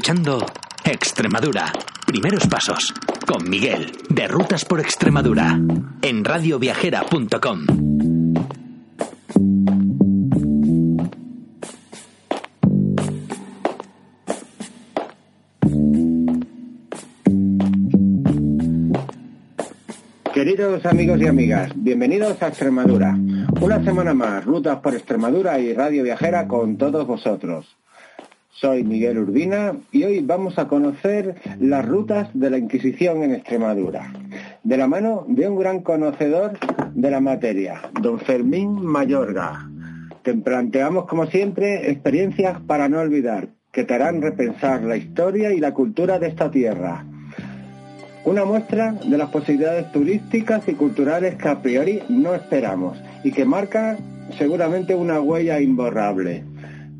Escuchando Extremadura. Primeros pasos. Con Miguel, de Rutas por Extremadura. En radioviajera.com. Queridos amigos y amigas, bienvenidos a Extremadura. Una semana más, Rutas por Extremadura y Radio Viajera con todos vosotros. Soy Miguel Urbina y hoy vamos a conocer las rutas de la Inquisición en Extremadura, de la mano de un gran conocedor de la materia, don Fermín Mayorga. Te planteamos, como siempre, experiencias para no olvidar, que te harán repensar la historia y la cultura de esta tierra. Una muestra de las posibilidades turísticas y culturales que a priori no esperamos y que marca seguramente una huella imborrable.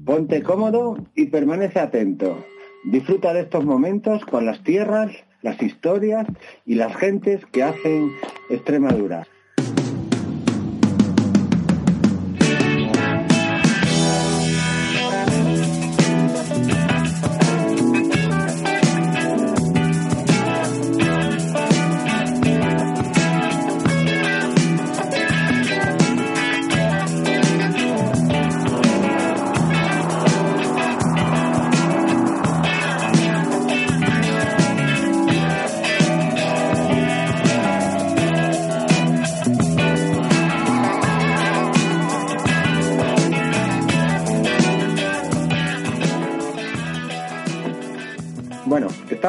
Ponte cómodo y permanece atento. Disfruta de estos momentos con las tierras, las historias y las gentes que hacen Extremadura.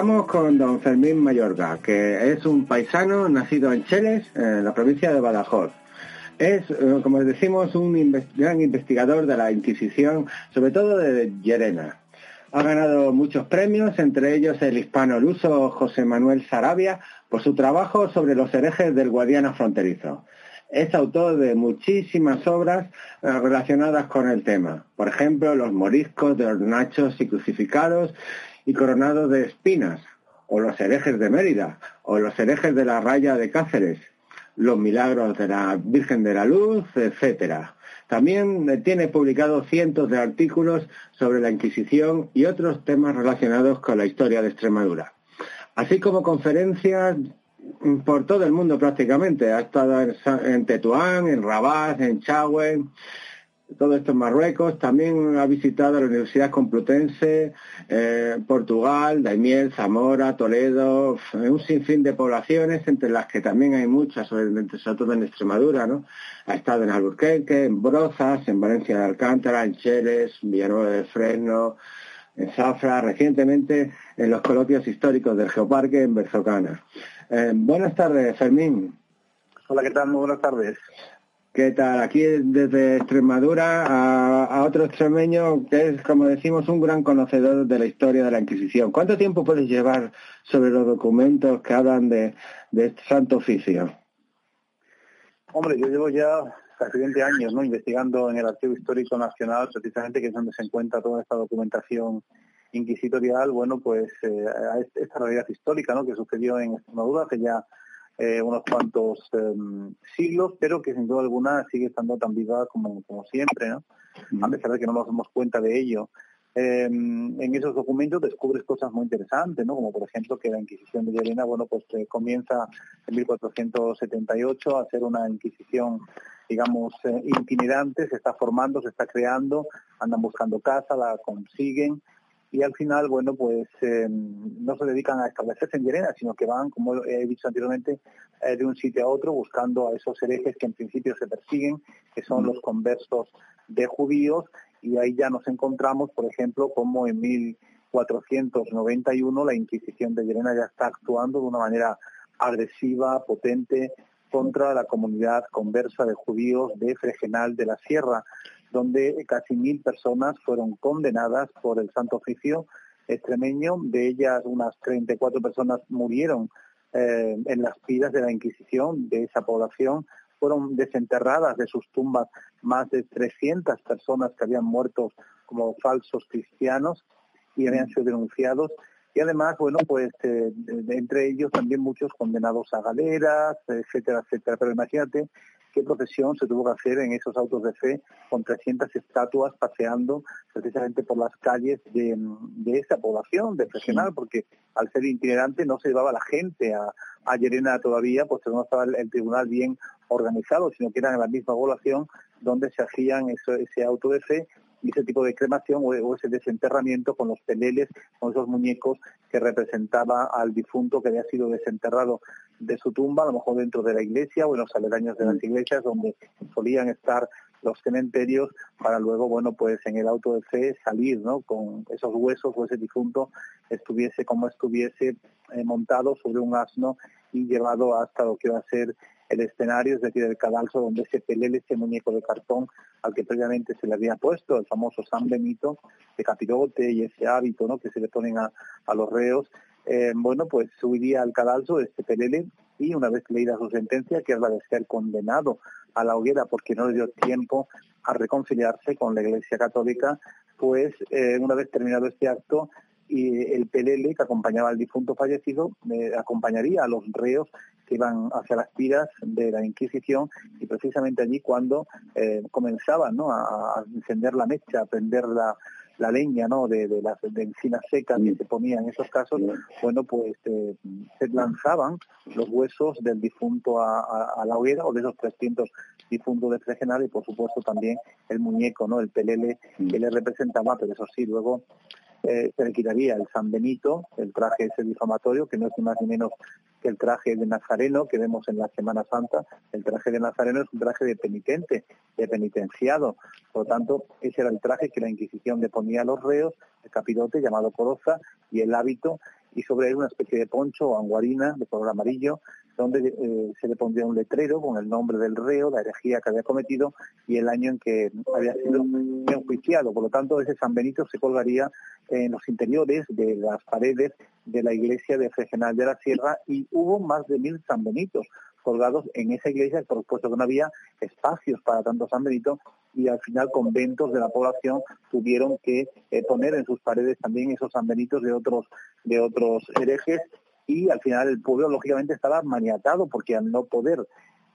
Estamos con don Fermín Mayorga, que es un paisano nacido en Cheles, en la provincia de Badajoz. Es, eh, como decimos, un gran investigador de la Inquisición, sobre todo de Llerena. Ha ganado muchos premios, entre ellos el hispano-luso José Manuel Sarabia, por su trabajo sobre los herejes del Guadiana fronterizo. Es autor de muchísimas obras eh, relacionadas con el tema. Por ejemplo, Los moriscos de los nachos y crucificados y coronados de espinas, o Los herejes de Mérida, o Los herejes de la raya de Cáceres, Los milagros de la Virgen de la Luz, etcétera. También eh, tiene publicado cientos de artículos sobre la Inquisición y otros temas relacionados con la historia de Extremadura. Así como conferencias mm, por todo el mundo prácticamente. Ha estado en Tetuán, en Rabat, en Chagüe, todo esto en Marruecos. También ha visitado la Universidad Complutense, eh, Portugal, Daimiel, Zamora, Toledo, un sinfín de poblaciones, entre las que también hay muchas, sobre todo en Extremadura, ¿no? Ha estado en Alburquerque, en Brozas, en Valencia de Alcántara, en Cheles, Villanueva de Fresno, en Zafra, recientemente en los coloquios históricos del Geoparque en Berzocana. Eh, buenas tardes, Fermín. Hola, ¿qué tal? Muy buenas tardes. ¿Qué tal? Aquí desde Extremadura a, otro extremeño que es, como decimos, un gran conocedor de la historia de la Inquisición. ¿Cuánto tiempo puedes llevar sobre los documentos que hablan de, este santo oficio? Hombre, yo llevo ya casi 20 años ¿no? investigando en el Archivo Histórico Nacional, precisamente que es donde se encuentra toda esta documentación inquisitorial, bueno, pues eh, a est- esta realidad histórica ¿no? que sucedió en Extremadura hace ya eh, unos cuantos em, siglos, pero que sin duda alguna sigue estando tan viva como, como siempre, ¿no? a pesar de que no nos damos cuenta de ello. Eh, en esos documentos descubres cosas muy interesantes, ¿no? Como por ejemplo que la Inquisición de Llerena, bueno, pues eh, comienza en 1478 a hacer una Inquisición, digamos, eh, itinerante, se está formando, se está creando, andan buscando casa, la consiguen y al final, bueno, pues eh, no se dedican a establecerse en Llerena, sino que van, como he dicho anteriormente, eh, de un sitio a otro buscando a esos herejes que en principio se persiguen, que son los conversos de judíos, y ahí ya nos encontramos, por ejemplo, como en 1491 la Inquisición de Llerena ya está actuando de una manera agresiva, potente, contra la comunidad conversa de judíos de Fregenal de la Sierra, donde casi mil personas fueron condenadas por el Santo Oficio extremeño, de ellas unas 34 personas murieron eh, en las pilas de la Inquisición de esa población, fueron desenterradas de sus tumbas más de 300 personas que habían muerto como falsos cristianos y habían sido denunciados y además, bueno, pues eh, entre ellos también muchos condenados a galeras, etcétera, etcétera. Pero imagínate qué procesión se tuvo que hacer en esos autos de fe con 300 estatuas paseando precisamente por las calles de, esa población de Fregenal, porque al ser itinerante no se llevaba la gente a, a Llerena todavía, pues no estaba el, tribunal bien organizado, sino que eran en la misma población donde se hacían ese auto de fe y ese tipo de cremación o, ese desenterramiento con los peleles, con esos muñecos que representaba al difunto que había sido desenterrado de su tumba, a lo mejor dentro de la iglesia o en los aledaños de las mm. iglesias donde solían estar los cementerios para luego, bueno, pues en el auto de fe salir, ¿no? Con esos huesos o ese difunto estuviese como estuviese eh, montado sobre un asno y llevado hasta lo que va a ser el escenario, es decir, el cadalso donde se pelele ese muñeco de cartón al que previamente se le había puesto, el famoso San Benito de capirote y ese hábito ¿no? que se le ponen a, los reos, eh, bueno, pues subiría al cadalso este pelele y una vez leída su sentencia, que es la de ser condenado a la hoguera porque no le dio tiempo a reconciliarse con la Iglesia Católica, pues eh, una vez terminado este acto, y el pelele que acompañaba al difunto fallecido eh, acompañaría a los reos que iban hacia las tiras de la Inquisición y precisamente allí cuando eh, comenzaban a, encender la mecha, a prender la, leña ¿no? de, las de encinas secas que se ponían en esos casos, bueno, pues eh, se lanzaban los huesos del difunto a, la hoguera o de esos 300 difuntos de Fregenal y por supuesto también el muñeco, ¿no? el pelele que le representaba, pero eso sí, luego eh, se le quitaría el San Benito, el traje ese difamatorio, que no es ni más ni menos que el traje de Nazareno que vemos en la Semana Santa. El traje de Nazareno es un traje de penitente, de penitenciado. Por lo tanto, ese era el traje que la Inquisición le ponía a los reos, el capirote llamado coroza y el hábito, y sobre él una especie de poncho o anguarina de color amarillo donde eh, se le pondría un letrero con el nombre del reo, la herejía que había cometido y el año en que había sido enjuiciado. Por lo tanto, ese San Benito se colgaría en los interiores de las paredes de la iglesia de Fregenal de la Sierra y hubo más de mil San Benitos colgados en esa iglesia, por supuesto que no había espacios para tanto San Benito y al final conventos de la población tuvieron que eh, poner en sus paredes también esos San Benitos de otros de otros herejes y al final el pueblo lógicamente estaba maniatado porque al no poder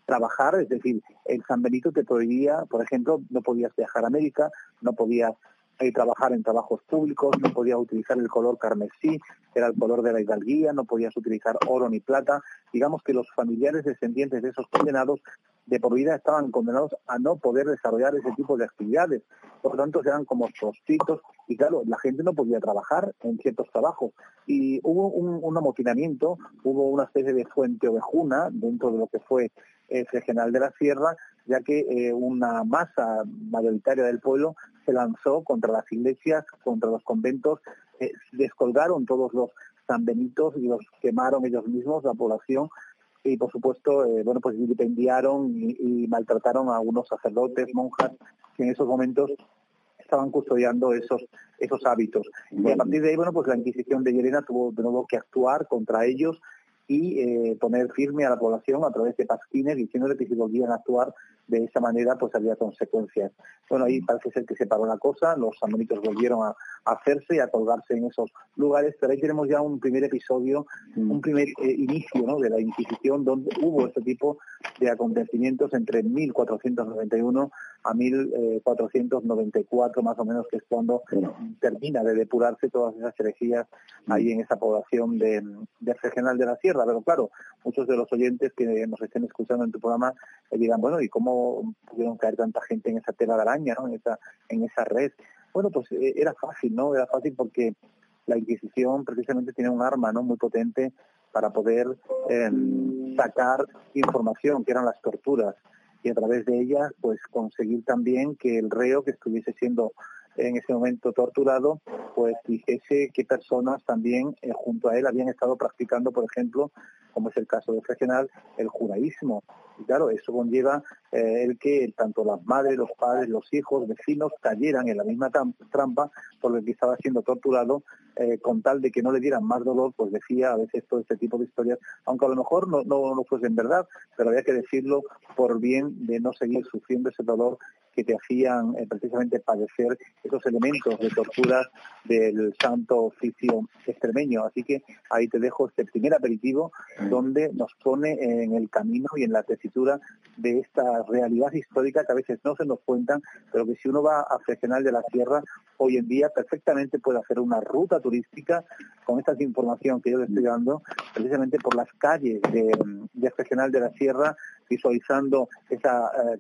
trabajar, es decir, el San Benito te prohibía, por ejemplo, no podías viajar a América, no podías eh, trabajar en trabajos públicos, no podías utilizar el color carmesí, era el color de la hidalguía, no podías utilizar oro ni plata. Digamos que los familiares descendientes de esos condenados de por vida estaban condenados a no poder desarrollar ese tipo de actividades. Por lo tanto, eran como prostitos y claro, la gente no podía trabajar en ciertos trabajos. Y hubo un, amotinamiento, hubo una especie de fuente ovejuna dentro de lo que fue el General de la Sierra, ya que eh, una masa mayoritaria del pueblo se lanzó contra las iglesias, contra los conventos, eh, descolgaron todos los sanbenitos y los quemaron ellos mismos, la población, y por supuesto, eh, bueno, pues vilipendiaron y, maltrataron a algunos sacerdotes, monjas, que en esos momentos estaban custodiando esos esos hábitos. Y a partir de ahí, bueno, pues la Inquisición de Llerena tuvo de nuevo que actuar contra ellos y eh, poner firme a la población a través de pasquines diciéndole que si volvían a actuar de esa manera pues había consecuencias. Bueno, ahí parece ser que se paró la cosa, los samonitos volvieron a, hacerse y a colgarse en esos lugares, pero ahí tenemos ya un primer episodio, mm. un primer eh, inicio ¿no? de la Inquisición donde hubo este tipo de acontecimientos entre 1491 a 1494 más o menos, que es cuando termina de depurarse todas esas herejías ahí en esa población de, de Regional de la Sierra. Pero claro, muchos de los oyentes que nos estén escuchando en tu programa eh, dirán, bueno, ¿y cómo pudieron caer tanta gente en esa tela de araña, ¿no? en, esa, en esa red. Bueno, pues eh, era fácil, ¿no? Era fácil porque la Inquisición precisamente tiene un arma ¿no? muy potente para poder em, sacar información, que eran las torturas, y a través de ellas pues conseguir también que el reo que estuviese siendo en ese momento torturado, pues dijese qué personas también eh, junto a él habían estado practicando, por ejemplo, como es el caso de Fregenal, el judaísmo. Y claro, eso conlleva eh, el que tanto las madres, los padres, los hijos, vecinos cayeran en la misma trampa por el que estaba siendo torturado, eh, con tal de que no le dieran más dolor, pues decía a veces todo este tipo de historias, aunque a lo mejor no, no, no fuesen verdad, pero había que decirlo por bien de no seguir sufriendo ese dolor que te hacían precisamente padecer esos elementos de tortura del santo oficio extremeño. Así que ahí te dejo este primer aperitivo donde nos pone en el camino y en la tesitura de esta realidad histórica que a veces no se nos cuentan, pero que si uno va a Fregenal de la Sierra, hoy en día perfectamente puede hacer una ruta turística con esta información que yo le estoy dando, precisamente por las calles de, de de la Sierra, visualizando esa eh,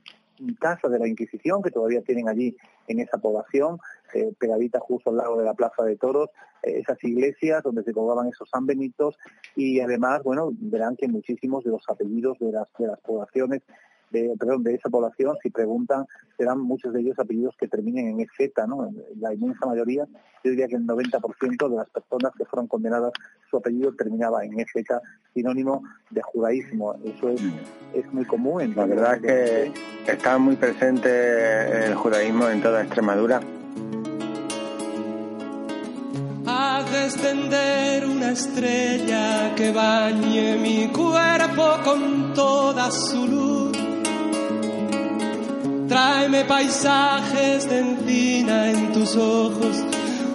casa de la Inquisición que todavía tienen allí en esa población, eh, pegadita justo al lado de la Plaza de Toros, eh, esas iglesias donde se colgaban esos San Benitos y además, bueno, verán que muchísimos de los apellidos de las, de las poblaciones de, perdón, de esa población, si preguntan, serán muchos de ellos apellidos que terminen en EZ, ¿no? La inmensa mayoría, yo diría que el 90% de las personas que fueron condenadas, su apellido terminaba en EZ, sinónimo de judaísmo. Eso es, es muy común. En La verdad es que está muy presente el judaísmo en toda Extremadura. Haz descender una estrella que bañe mi cuerpo con toda su luz Tráeme paisajes de encina en tus ojos,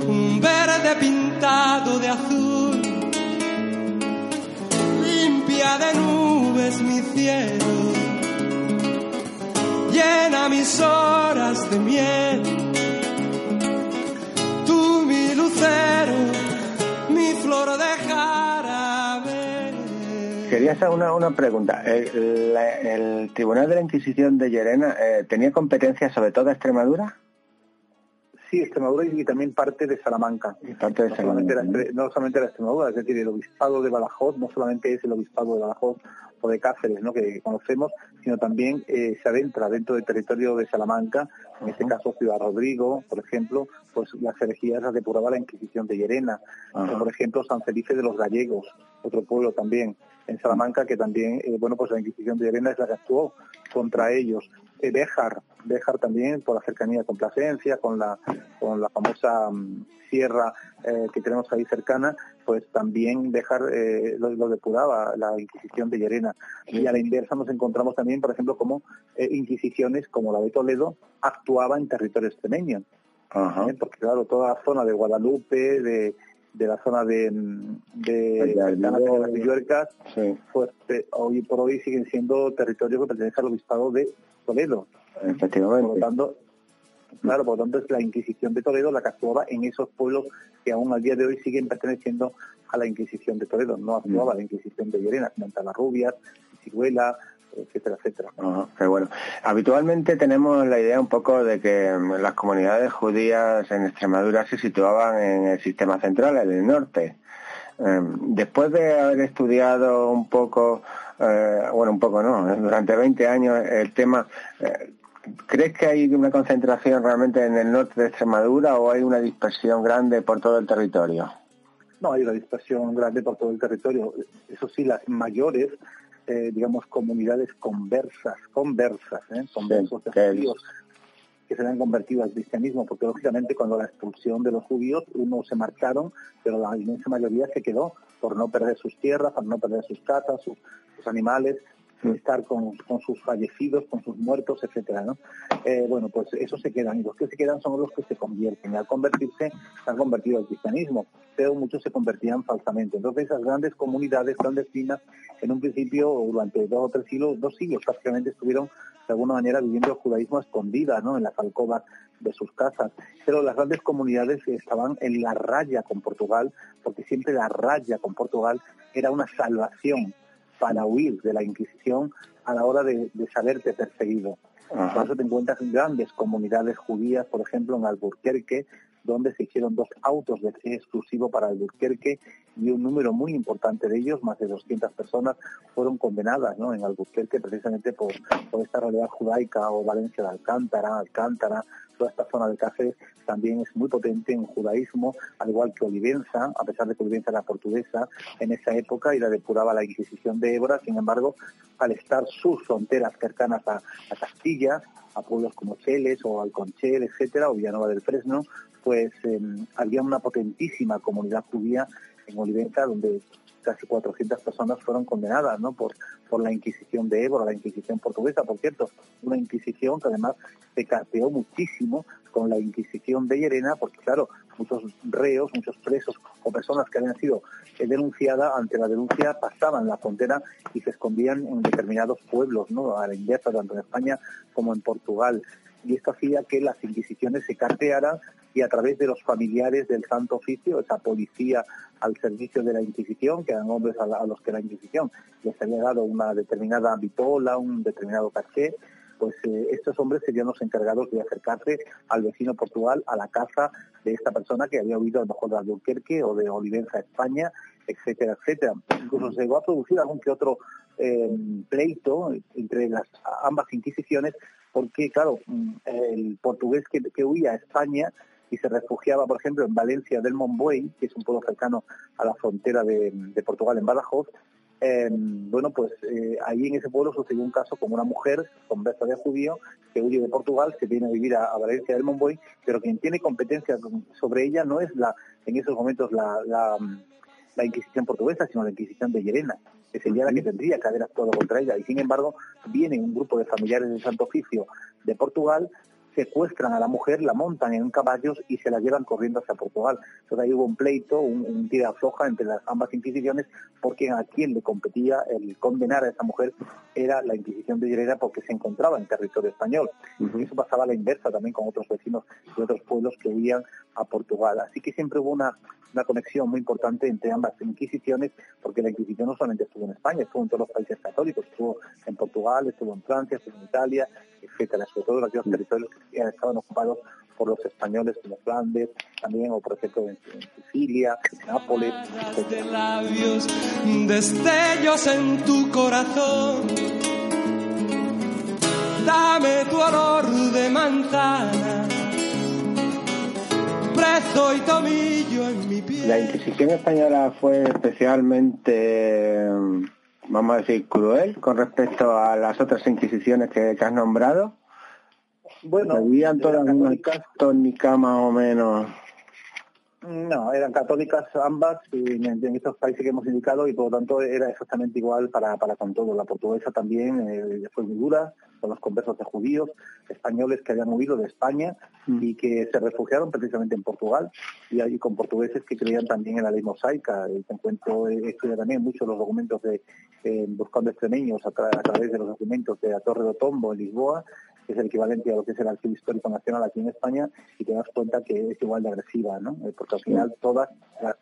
un verde pintado de azul. Limpia de nubes mi cielo, llena mis horas de miel. Quería hacer una, una pregunta. El, Tribunal de la Inquisición de Llerena eh, tenía competencia sobre toda Extremadura? Sí, Extremadura y también parte de Salamanca. parte de no, Salamanca solamente la, no solamente la Extremadura, es decir, el obispado de Badajoz no solamente es el obispado de Badajoz o de Cáceres, ¿no? que conocemos, sino también eh, se adentra dentro del territorio de Salamanca, en este caso Ciudad Rodrigo, por ejemplo, pues las herejías las depuraba la Inquisición de Llerena, por ejemplo San Felipe de los Gallegos, otro pueblo también en Salamanca que también, eh, bueno, pues la Inquisición de Llerena es la que actuó contra ellos. Eh, Béjar, Béjar también por la cercanía con Plasencia, con la, con la famosa mm, sierra eh, que tenemos ahí cercana, pues también Béjar eh, lo, depuraba la Inquisición de Llerena. Y a la inversa nos encontramos también, por ejemplo, como inquisiciones como la de Toledo actuaba en territorio extremeño. porque claro, toda la zona de Guadalupe, de, de la zona de, de, de las Villuercas, pues hoy por hoy siguen siendo territorios que pertenecen al obispado de Toledo. Efectivamente. Por lo tanto, claro, por lo tanto es la Inquisición de Toledo la que actuaba en esos pueblos que aún al día de hoy siguen perteneciendo a la Inquisición de Toledo. No actuaba mm. la Inquisición de Llerena, sino en Rubias, Ciruela, etcétera, etcétera. bueno. Habitualmente tenemos la idea un poco de que mm, las comunidades judías en Extremadura se situaban en el sistema central, en el norte. Em, después de haber estudiado un poco, eh, bueno, un poco no, durante 20 años el tema, eh, ¿crees que hay una concentración realmente en el norte de Extremadura o hay una dispersión grande por todo el territorio? No, hay una dispersión grande por todo el territorio. Eso sí, las mayores eh, digamos, comunidades conversas, conversas, ¿eh? conversos de judíos que se han convertido al cristianismo, porque lógicamente cuando la expulsión de los judíos, unos se marcharon, pero la inmensa mayoría se quedó por no perder sus tierras, por no perder sus casas, sus animales, estar con, sus fallecidos, con sus muertos, etcétera, ¿no? Eh, bueno, pues esos se quedan y los que se quedan son los que se convierten. Al convertirse, se han convertido al cristianismo, pero muchos se convertían falsamente. Entonces esas grandes comunidades clandestinas, en un principio, durante dos o tres siglos, dos siglos prácticamente estuvieron de alguna manera viviendo el judaísmo escondida, ¿no? En las alcobas de sus casas. Pero las grandes comunidades estaban en la raya con Portugal, porque siempre la raya con Portugal era una salvación para huir de la Inquisición a la hora de, saberte perseguido. Por eso te encuentras grandes comunidades judías, por ejemplo, en Alburquerque, donde se hicieron dos autos de exclusivo para Alburquerque y un número muy importante de ellos, más de 200 personas, fueron condenadas ¿no? en Alburquerque precisamente por, por esta realidad judaica o Valencia de Alcántara, Alcántara, toda esta zona de Cáceres también es muy potente en judaísmo, al igual que Olivenza, a pesar de que Olivenza era portuguesa en esa época y la depuraba la Inquisición de Évora, sin embargo, al estar sus fronteras cercanas a, Castilla, a pueblos como Cheles o Alconchel, etcétera, o Villanova del Fresno, pues em, había una potentísima comunidad judía en Olivenza donde casi 400 personas fueron condenadas ¿no? por, por la Inquisición de Évora, la Inquisición portuguesa, por cierto, una Inquisición que además se carteó muchísimo con la Inquisición de Llerena, porque claro, muchos reos, muchos presos o personas que habían sido denunciadas ante la denuncia pasaban la frontera y se escondían en determinados pueblos, ¿no? a la inversa, tanto en España como en Portugal. Y esto hacía que las inquisiciones se cartearan y a través de los familiares del Santo Oficio, esa policía al servicio de la Inquisición, que eran hombres a, los que la Inquisición les había dado una determinada vitola, un determinado caché, pues eh, estos hombres serían los encargados de acercarse al vecino Portugal a la casa de esta persona que había huido a lo mejor de Albuquerque o de Olivenza, España, etcétera, etcétera. Incluso se llegó a producir algún que otro eh, pleito entre las ambas inquisiciones, porque claro, mm, el portugués que, que huía a España y se refugiaba, por ejemplo, en Valencia del Monbuey, que es un pueblo cercano a la frontera de, Portugal, en Badajoz, em, bueno, pues eh, ahí en ese pueblo sucedió un caso con una mujer conversa de judío que huye de Portugal, se viene a vivir a, Valencia del Monboy, pero quien tiene competencia sobre ella no es la en esos momentos la, la, Inquisición portuguesa, sino la Inquisición de Llerena, que sería la que tendría que haber actuado contra ella. Y sin embargo, viene un grupo de familiares del Santo Oficio de Portugal secuestran a la mujer, la montan en caballos y se la llevan corriendo hacia Portugal. Entonces ahí hubo un pleito, un, tira floja entre las ambas inquisiciones, porque a quien le competía el condenar a esa mujer era la Inquisición de Llerena porque se encontraba en territorio español. Y eso pasaba a la inversa también con otros vecinos de otros pueblos que huían a Portugal. Así que siempre hubo una, una conexión muy importante entre ambas inquisiciones, porque la Inquisición no solamente estuvo en España, estuvo en todos los países católicos, estuvo en Portugal, estuvo en Francia, estuvo en Italia, etcétera, sobre todo en aquellos territorios que estaban ocupados por los españoles como Flandes, también, o por ejemplo en, Sicilia, Nápoles, de labios, destellos en tu corazón. Dame tu olor de manzana, prezo y tomillo en mi piel. La Inquisición española fue especialmente vamos a decir, cruel con respecto a las otras inquisiciones que, has nombrado? Bueno, ¿Habían todas una católica más o menos? No, eran católicas ambas en, estos países que hemos indicado y por lo tanto era exactamente igual para, para con todo. La portuguesa también eh, fue muy dura, con los conversos de judíos, españoles que habían huido de España mm. y que se refugiaron precisamente en Portugal y ahí con portugueses que creían también en la ley mosaica. Y te encuentro, he también muchos los documentos de eh, Buscando Extremeños a, través de los documentos de la Torre de Tombo en Lisboa que es el equivalente a lo que es el Archivo Histórico Nacional aquí en España, y te das cuenta que es igual de agresiva, ¿no? Eh, porque al final todas las,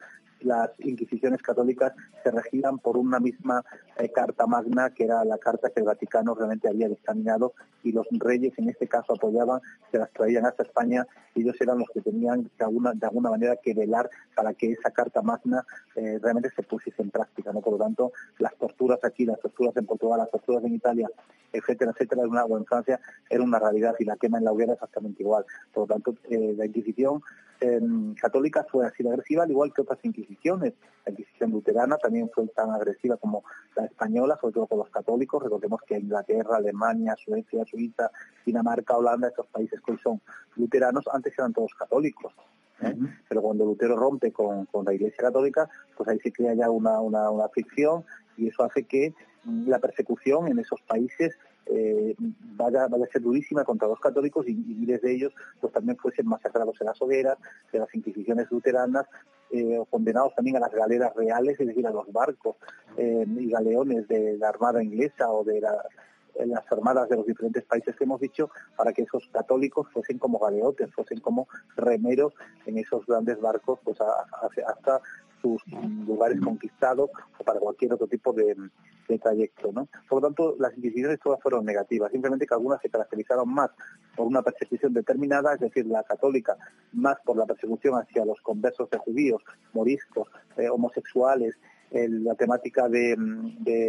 inquisiciones católicas se regían por una misma eh, carta magna, que era la carta que el Vaticano realmente había dictaminado, y los reyes en este caso apoyaban, se las traían hasta España, y ellos eran los que tenían de alguna, de alguna manera que velar para que esa carta magna eh, realmente se pusiese en práctica, ¿no? Por lo tanto, las torturas aquí, las torturas en Portugal, las torturas en Italia, etcétera, etcétera, en una, o en Francia, era una realidad y la quema en la hoguera exactamente igual. Por lo tanto, eh, la Inquisición em, católica fue así de agresiva, al igual que otras Inquisiciones. La Inquisición luterana también fue tan agresiva como la española, sobre todo con los católicos. Recordemos que Inglaterra, Alemania, Suecia, Suiza, Dinamarca, Holanda, estos países que hoy son luteranos, antes eran todos católicos. ¿eh? Pero cuando Lutero rompe con, la Iglesia Católica, pues ahí se crea ya una, una, una ficción y eso hace que la persecución en esos países eh, vaya, vaya, a ser durísima contra los católicos y, miles de ellos pues también fuesen masacrados en las hogueras de las inquisiciones luteranas eh, condenados también a las galeras reales, es decir, a los barcos eh, y galeones de la Armada inglesa o de las armadas de los diferentes países que hemos dicho, para que esos católicos fuesen como galeotes, fuesen como remeros en esos grandes barcos, pues hasta sus lugares conquistados o para cualquier otro tipo de, trayecto. ¿no? Por lo tanto, las inquisiciones todas fueron negativas, simplemente que algunas se caracterizaron más por una persecución determinada, es decir, la católica más por la persecución hacia los conversos de judíos, moriscos, eh, homosexuales, la temática de,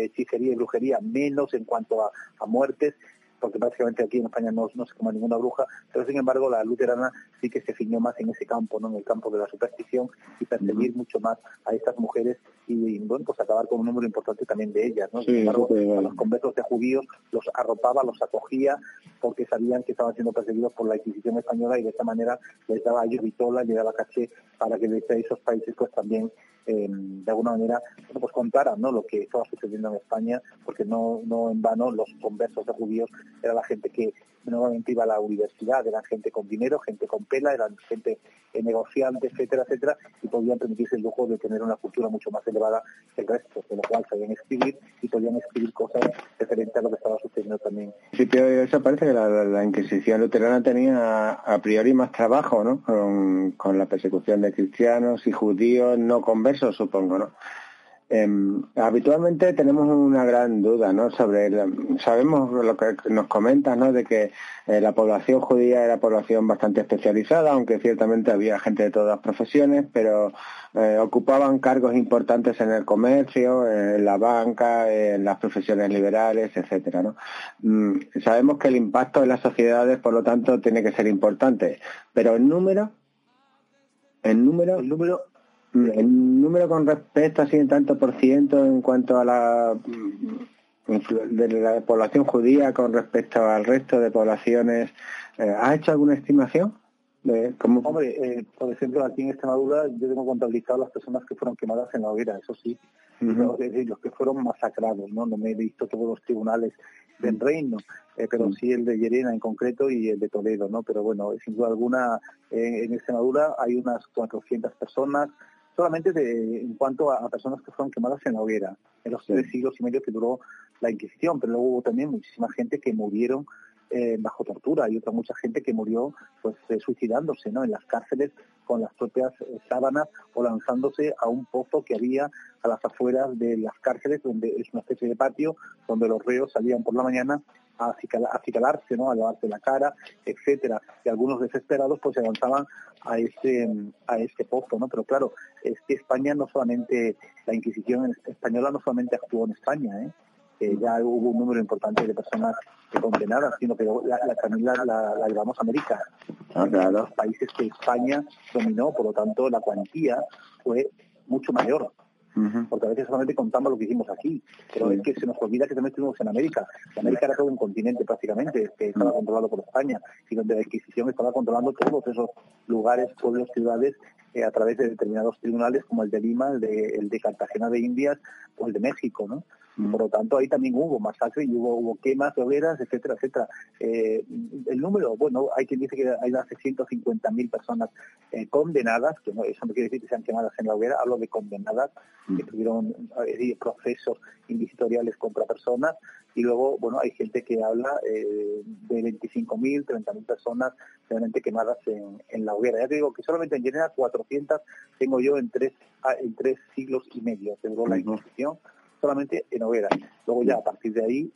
hechicería y brujería, menos en cuanto a muertes, porque básicamente aquí en España no, se come ninguna bruja, pero sin embargo la luterana sí que se ciñó más en ese campo, ¿no? en el campo de la superstición y perseguir mucho más a estas mujeres y bueno pues acabar con un número importante también de ellas no Sin embargo a los conversos de judíos los arropaba los acogía porque sabían que estaban siendo perseguidos por la Inquisición española y de esta manera les daba a ellos vitola les daba caché para que desde esos países pues también eh, de alguna manera pues contaran ¿no? lo que estaba sucediendo en España porque no no en vano los conversos de judíos era la gente que nuevamente iba a la universidad, eran gente con dinero, gente con pela, eran gente eh, negociante, etcétera, etcétera, y podían permitirse el lujo de tener una cultura mucho más elevada que el resto, de lo cual sabían escribir y podían escribir cosas referentes a lo que estaba sucediendo también. Sí, pero eso parece que la, Inquisición luterana tenía a priori más trabajo, ¿no? Con la persecución de cristianos y judíos no conversos, supongo, ¿no? Eh, habitualmente tenemos una gran duda, ¿no? Sobre sabemos lo que nos comentas, ¿no? De que eh, la población judía era población bastante especializada, aunque ciertamente había gente de todas profesiones, pero eh, ocupaban cargos importantes en el comercio, en la banca, en las profesiones liberales, etcétera, ¿no? Mm, sabemos que el impacto en las sociedades, por lo tanto, tiene que ser importante, pero en número, en número, el número el número con respecto así en tanto por ciento en cuanto a la de la población judía con respecto al resto de poblaciones, eh, ¿ha hecho alguna estimación? De cómo... Hombre, eh, por ejemplo, aquí en Extremadura yo tengo contabilizado las personas que fueron quemadas en la hoguera, eso sí, es decir, los que fueron masacrados, ¿no? No me he visto todos los tribunales del reino, eh, pero sí el de Llerena en concreto y el de Toledo, ¿no? Pero bueno, sin duda alguna, en Extremadura hay unas 400 personas, solamente de, en cuanto a, personas que fueron quemadas en la hoguera, en los tres siglos y medio que duró la Inquisición, pero luego hubo también muchísima gente que murieron eh, bajo tortura y otra mucha gente que murió pues eh, suicidándose ¿no? en las cárceles con las propias eh, sábanas o lanzándose a un pozo que había a las afueras de las cárceles donde es una especie de patio donde los reos salían por la mañana a acicalarse, ¿no? a lavarse la cara, etcétera. Y algunos desesperados pues se avanzaban a ese, a este pozo, ¿no? Pero claro, es que España no solamente, la Inquisición española no solamente actuó en España, ¿eh? ya hubo un número importante de personas condenadas, sino que la, también la, llevamos a América, ah, los países que España dominó, por lo tanto la cuantía fue mucho mayor porque a veces solamente contamos lo que hicimos aquí, pero es que se nos olvida que también estuvimos en América. América era todo un continente prácticamente, que estaba controlado por España, y donde la Inquisición estaba controlando todos esos lugares, pueblos, ciudades, eh, a través de determinados tribunales como el de Lima, el de, el de Cartagena de Indias o el de México, ¿no? Por lo tanto, ahí también hubo masacre y hubo, hubo quemas, hogueras, etcétera, etcétera. Eh, el número, bueno, hay quien dice que hay más de 150.000 personas eh, condenadas, que no, eso no quiere decir que sean quemadas en la hoguera, hablo de condenadas, que tuvieron eh, procesos inquisitoriales contra personas, y luego, bueno, hay gente que habla de 25.000, 30.000 personas realmente quemadas en, en, la hoguera. Ya te digo que solamente en general 400 tengo yo en tres, ah, en tres siglos y medio, tengo la Inquisición solamente en hoguera. Luego ya a partir de ahí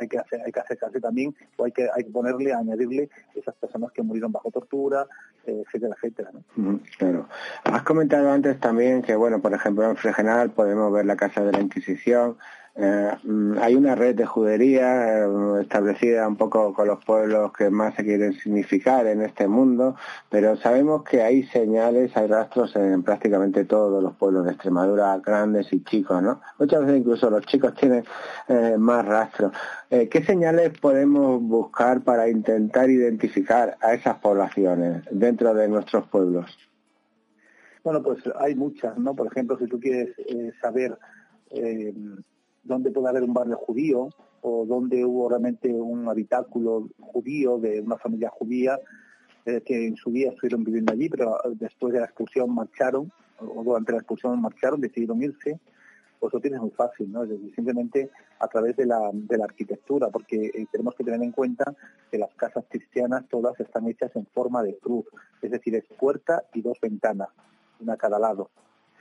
hay que hacer, hay que acercarse también o hay que, hay que ponerle, añadirle esas personas que murieron bajo tortura, eh, etcétera, etcétera. claro. Has comentado antes también que, bueno, por ejemplo, en Fregenal podemos ver la Casa de la Inquisición, eh, mm, hay una red de judería eh, establecida un poco con los pueblos que más se quieren significar en este mundo, pero sabemos que hay señales, hay rastros en prácticamente todos los pueblos de Extremadura, grandes y chicos, ¿no? Muchas veces incluso los chicos tienen eh, más rastros. ¿Qué señales podemos buscar para intentar identificar a esas poblaciones dentro de nuestros pueblos? Bueno, pues hay muchas, ¿no? Por ejemplo, si tú quieres saber donde puede haber un barrio judío o donde hubo realmente un habitáculo judío de una familia judía eh, que en su día estuvieron viviendo allí, pero después de la expulsión marcharon, o durante la expulsión marcharon, decidieron irse, pues lo tienes muy fácil, ¿no? Es decir, simplemente a través de la, de la arquitectura, porque eh, tenemos que tener en cuenta que las casas cristianas todas están hechas en forma de cruz, es decir, es puerta y dos ventanas, una a cada lado.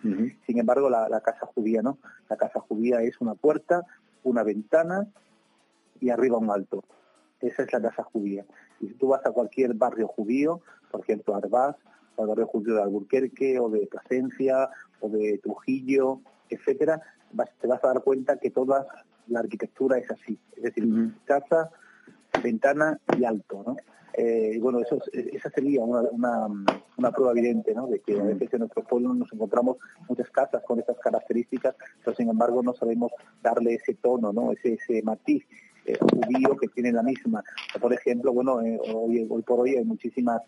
Sin embargo, la, casa judía no. La casa judía es una puerta, una ventana y arriba un alto. Esa es la casa judía. Y si tú vas a cualquier barrio judío, por ejemplo, Arbaz, o el barrio judío de Alburquerque, o de Plasencia, o de Trujillo, etcétera, te vas a dar cuenta que toda la arquitectura es así. Es decir, casa ventana y alto, ¿no? Eh, bueno, eso, esa sería una, una, una, prueba evidente, ¿no? De que a veces en nuestro pueblo nos encontramos muchas casas con esas características, pero sin embargo no sabemos darle ese tono, ¿no? Ese, ese matiz eh, judío que tiene la misma. Por ejemplo, bueno, eh, hoy, hoy por hoy hay muchísimas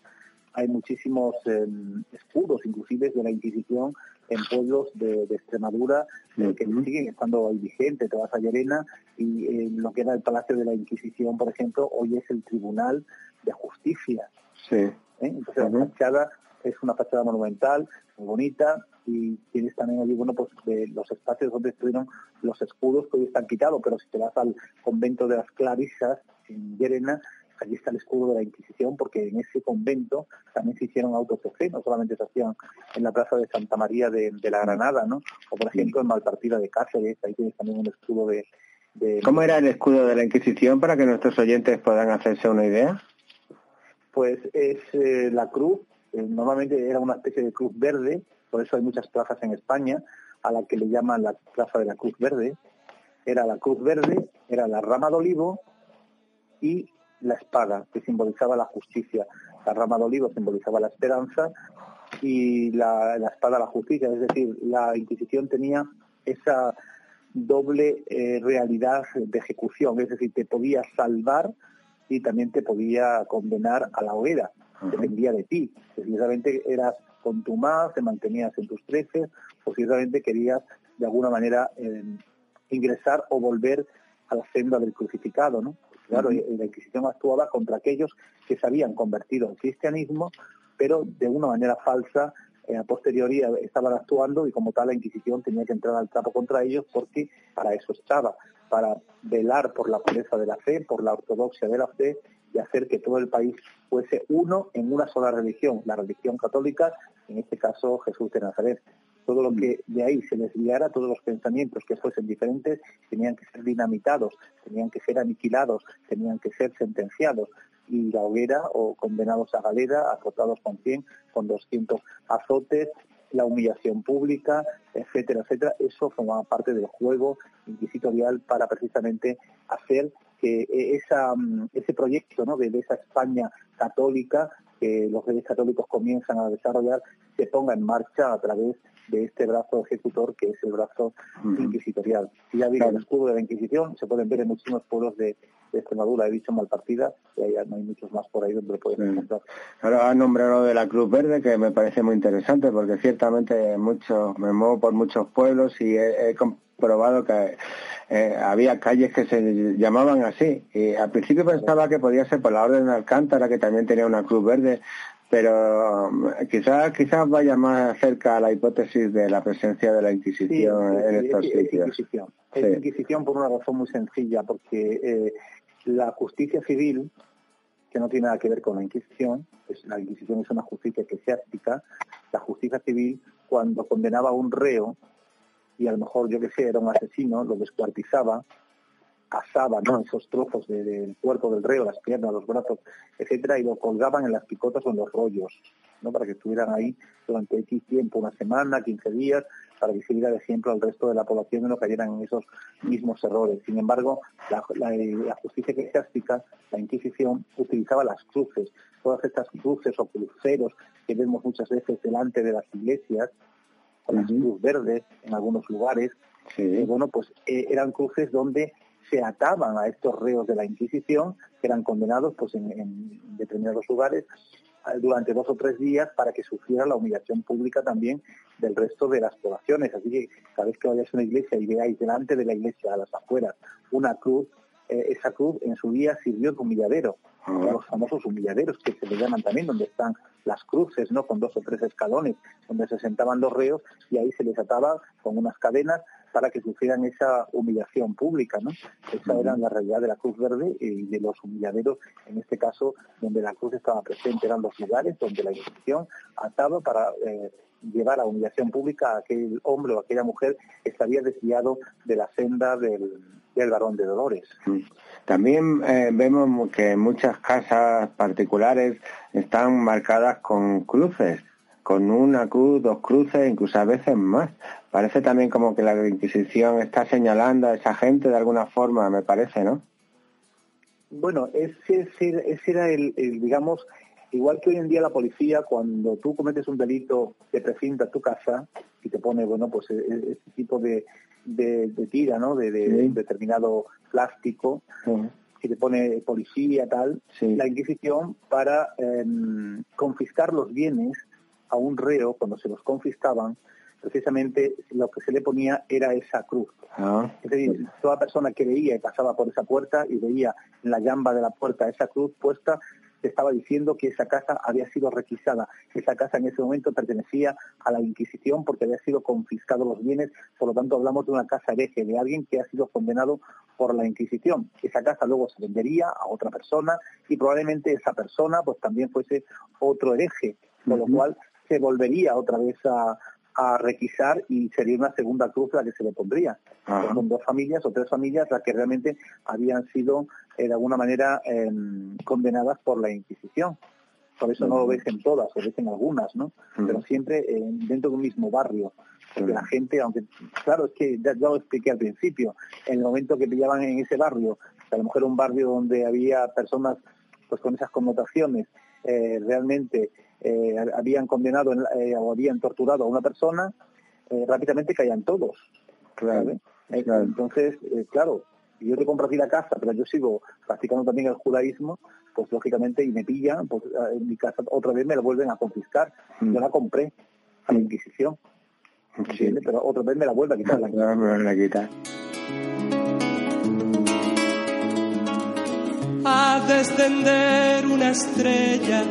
hay muchísimos em, escudos, inclusive de la Inquisición, en pueblos de, Extremadura que siguen estando ahí vigentes. Te vas a Llerena y eh, lo que era el Palacio de la Inquisición, por ejemplo, hoy es el Tribunal de Justicia. Sí. ¿Eh? Entonces la fachada es una fachada monumental, muy bonita, y tienes también allí, bueno, pues de los espacios donde estuvieron los escudos que hoy están quitados, pero si te vas al convento de las Clarisas en Llerena, allí está el escudo de la Inquisición, porque en ese convento también se hicieron autos de no solamente se hacían en la plaza de Santa María de, la Granada, ¿no? O por ejemplo en Malpartida de Cáceres, ahí tienes también un escudo de, ¿Cómo era el escudo de la Inquisición para que nuestros oyentes puedan hacerse una idea? Pues es eh, la cruz, eh, normalmente era una especie de cruz verde, por eso hay muchas plazas en España a la que le llaman la plaza de la cruz verde. Era la cruz verde, era la rama de olivo y la espada, que simbolizaba la justicia. La rama de olivo simbolizaba la esperanza y la, espada la justicia. Es decir, la Inquisición tenía esa doble eh, realidad de ejecución, es decir, te podía salvar y también te podía condenar a la hoguera. Dependía de ti. Precisamente eras contumaz, te mantenías en tus treces, o precisamente querías de alguna manera eh, ingresar o volver a la senda del crucificado, ¿no? Claro, la Inquisición actuaba contra aquellos que se habían convertido al cristianismo, pero de una manera falsa, eh, a posteriori estaban actuando y como tal la Inquisición tenía que entrar al trapo contra ellos porque para eso estaba, para velar por la pureza de la fe, por la ortodoxia de la fe y hacer que todo el país fuese uno en una sola religión, la religión católica, en este caso Jesús de Nazaret todo lo que de ahí se desviara, todos los pensamientos que fuesen diferentes, tenían que ser dinamitados, tenían que ser aniquilados, tenían que ser sentenciados y la hoguera o condenados a galera, azotados con 100, con 200 azotes, la humillación pública, etcétera, etcétera. Eso formaba parte del juego inquisitorial para precisamente hacer que esa, mm, ese proyecto ¿no? de, esa España católica que los reyes católicos comienzan a desarrollar se ponga en marcha a través de este brazo ejecutor que es el brazo inquisitorial. Y ya digo, el escudo de la Inquisición se pueden ver en muchísimos pueblos de, Extremadura, he dicho Malpartida, y ahí no hay muchos más por ahí donde lo pueden encontrar. Ahora ha nombrado de la Cruz Verde, que me parece muy interesante, porque ciertamente mucho, me muevo por muchos pueblos y he, comprobado que eh, había calles que se llamaban así. Y al principio pensaba que podía ser por la Orden de Alcántara, que también tenía una cruz verde, pero um, quizás quizás vaya más cerca a la hipótesis de la presencia de la Inquisición en estos sitios. Inquisición. Es Inquisición por una razón muy sencilla, porque eh, la justicia civil, que no tiene nada que ver con la Inquisición, pues la Inquisición es una justicia eclesiástica, la justicia civil, cuando condenaba a un reo, y a lo mejor yo que sé, era un asesino, lo descuartizaba, asaban ¿no? esos trozos del cuerpo del reo, las piernas, los brazos, etcétera, y lo colgaban en las picotas o en los rollos, ¿no? para que estuvieran ahí durante X tiempo, una semana, 15 días, para que sirviera de ejemplo al resto de la población y no cayeran en esos mismos errores. Sin embargo, la justicia eclesiástica, la Inquisición, utilizaba las cruces, todas estas cruces o cruceros que vemos muchas veces delante de las iglesias, con las cruz verdes en algunos lugares, sí. bueno, pues eh, eran cruces donde se ataban a estos reos de la Inquisición, que eran condenados pues, en, determinados lugares eh, durante dos o tres días para que sufriera la humillación pública también del resto de las poblaciones. Así que cada vez que vayáis a una iglesia y veáis delante de la iglesia, a las afueras, una cruz, eh, esa cruz en su día sirvió de humilladero, los famosos humilladeros que se le llaman también, donde están las cruces, ¿no? Con dos o tres escalones, donde se sentaban los reos y ahí se les ataba con unas cadenas para que sufrieran esa humillación pública, ¿no? Esa era la realidad de la Cruz Verde y de los humilladeros, en este caso, donde la cruz estaba presente, eran los lugares donde la institución ataba para eh, llevar a humillación pública a aquel hombre o aquella mujer que se había desviado de la senda del, del varón de Dolores. También eh, vemos que muchas casas particulares están marcadas con cruces con una cruz, dos cruces, incluso a veces más. Parece también como que la Inquisición está señalando a esa gente de alguna forma, me parece, ¿no? Bueno, ese, ese era el, digamos, igual que hoy en día la policía, cuando tú cometes un delito, te precinta tu casa y te pone, bueno, pues este tipo de, de, tira, ¿no? De, determinado plástico, y te pone policía, tal, la Inquisición para em, confiscar los bienes a un reo, cuando se los confiscaban, precisamente lo que se le ponía era esa cruz. Ah. Es decir, toda persona que veía y pasaba por esa puerta y veía en la llamba de la puerta esa cruz puesta, estaba diciendo que esa casa había sido requisada. Esa casa en ese momento pertenecía a la Inquisición porque había sido confiscado los bienes, por lo tanto hablamos de una casa hereje, de alguien que ha sido condenado por la Inquisición. Esa casa luego se vendería a otra persona y probablemente esa persona pues también fuese otro hereje, con lo cual se volvería otra vez a, a requisar y sería una segunda cruz la que se le pondría. Son dos familias o tres familias las que realmente habían sido eh, de alguna manera em, condenadas por la Inquisición. Por eso no lo ves en todas, lo ves en algunas, ¿no? Pero siempre dentro de un mismo barrio. Porque la gente, aunque, claro, es que ya, lo expliqué al principio, en el momento que pillaban en ese barrio, a lo mejor un barrio donde había personas pues con esas connotaciones, eh, realmente eh, habían condenado eh, o habían torturado a una persona, rápidamente caían todos. Claro, Entonces, claro, yo te compro aquí la casa, pero yo sigo practicando también el judaísmo, pues lógicamente, y me pillan, pues en mi casa otra vez me la vuelven a confiscar. Mm. Yo la compré a la mm. Inquisición. Pero otra vez me la vuelven a quitar. La, la quitar. A descender una estrella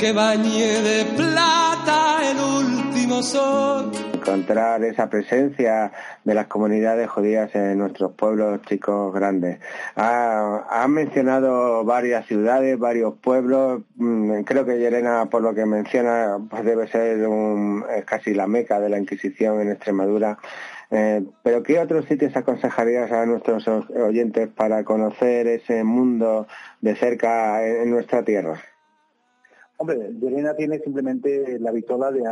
que bañe de plata el último sol. Encontrar esa presencia de las comunidades judías en nuestros pueblos chicos grandes. Ha, mencionado varias ciudades, varios pueblos. Mm, creo que Yerena, por lo que menciona, pues debe ser casi la meca de la Inquisición en Extremadura. Eh, pero ¿qué otros sitios aconsejarías a nuestros oyentes para conocer ese mundo de cerca en nuestra tierra? Hombre, Llerena tiene simplemente la vitola de,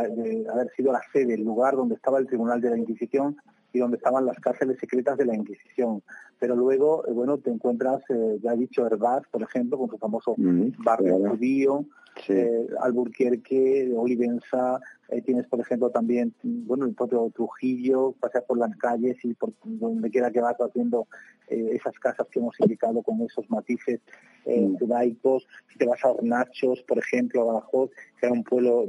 haber sido la sede, el lugar donde estaba el Tribunal de la Inquisición y donde estaban las cárceles secretas de la Inquisición. Pero luego, eh, bueno, te encuentras, eh, ya he dicho, Herbaz, por ejemplo, con su famoso barrio judío, eh, Alburquerque, Olivenza, eh, tienes, por ejemplo, también, bueno, el propio Trujillo, pasar por las calles y por donde quiera que vas haciendo eh, esas casas que hemos indicado con esos matices mm. judaicos. Si te vas a Hornachos, por ejemplo, a Badajoz, que era un pueblo,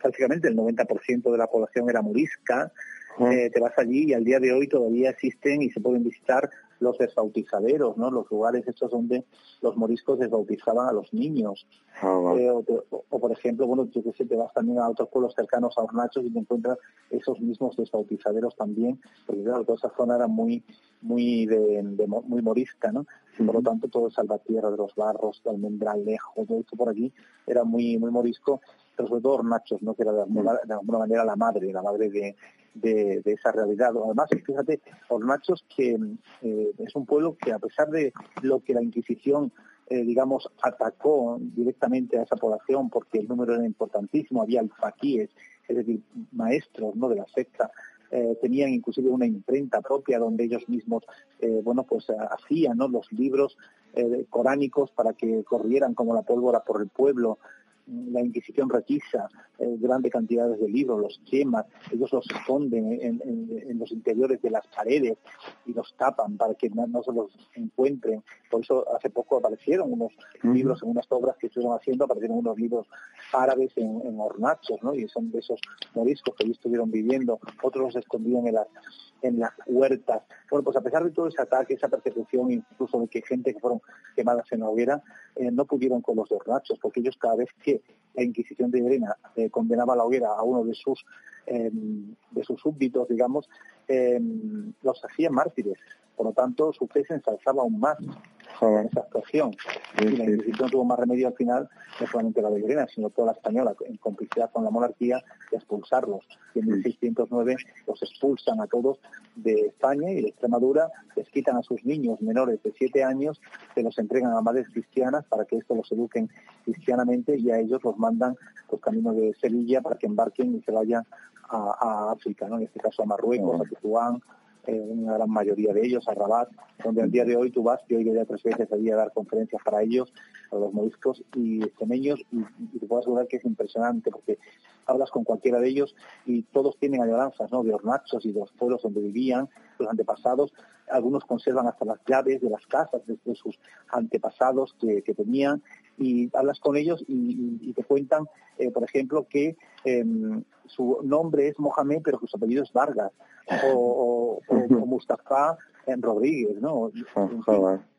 prácticamente el 90% de la población era morisca, eh, te vas allí y al día de hoy todavía existen y se pueden visitar los desbautizaderos, ¿no? Los lugares estos donde los moriscos desbautizaban a los niños. Ah, eh, o, por ejemplo, bueno, yo que sé, te vas también a otros pueblos cercanos a Hornachos y te encuentras esos mismos desbautizaderos también, porque claro, toda esa zona era muy muy de, muy morisca, ¿no? por lo tanto todo Salvatierra de los Barros, de Almendralejo, todo esto por aquí era muy muy morisco, pero sobre todo Hornachos, ¿no? Que era de alguna, manera la madre, la madre de, de, esa realidad. Además, fíjate, Hornachos que eh, es un pueblo que a pesar de lo que la Inquisición eh, digamos, atacó directamente a esa población porque el número era importantísimo, había alfaquíes, es decir, maestros ¿no? de la secta, eh, tenían inclusive una imprenta propia donde ellos mismos, bueno, pues hacían ¿no? los libros coránicos para que corrieran como la pólvora por el pueblo, la Inquisición requisa eh, grandes cantidades de libros, los queman, ellos los esconden en, los interiores de las paredes y los tapan para que no, se los encuentren. Por eso hace poco aparecieron unos libros en unas obras que estuvieron haciendo, aparecieron unos libros árabes en, hornachos, ¿no? Y son de esos moriscos que allí estuvieron viviendo, otros los escondían en las en las huertas. Bueno, pues a pesar de todo ese ataque, esa persecución, incluso de que gente que fueron quemadas en la hoguera, eh, no pudieron con los hornachos, porque ellos cada vez que la Inquisición de Irena eh, condenaba a la hoguera a uno de sus, em, de sus súbditos, digamos, em, los hacían mártires. Por lo tanto, su fe se ensalzaba aún más en esa actuación. y la Inquisición tuvo más remedio al final, no solamente la belgrena, sino toda la española, en complicidad con la monarquía, de expulsarlos. Y en 1609 los expulsan a todos de España y de Extremadura, les quitan a sus niños menores de siete años, se los entregan a madres cristianas para que estos los eduquen cristianamente y a ellos los mandan los caminos de Sevilla para que embarquen y se vayan a, África, ¿no? en este caso a Marruecos, a Tetuán, eh, una gran mayoría de ellos, a Rabat, donde al día de hoy tú vas, yo ya tres veces allí a dar conferencias para ellos, a los moriscos y extremeños, y, y te puedo asegurar que es impresionante, porque hablas con cualquiera de ellos y todos tienen añoranzas, ¿no? De hornachos y de los pueblos donde vivían, los antepasados, algunos conservan hasta las llaves de las casas de, sus antepasados que, tenían y hablas con ellos y, te cuentan, eh, por ejemplo, que em, su nombre es Mohamed pero que su apellido es Vargas o, Mustafa en Rodríguez, ¿no?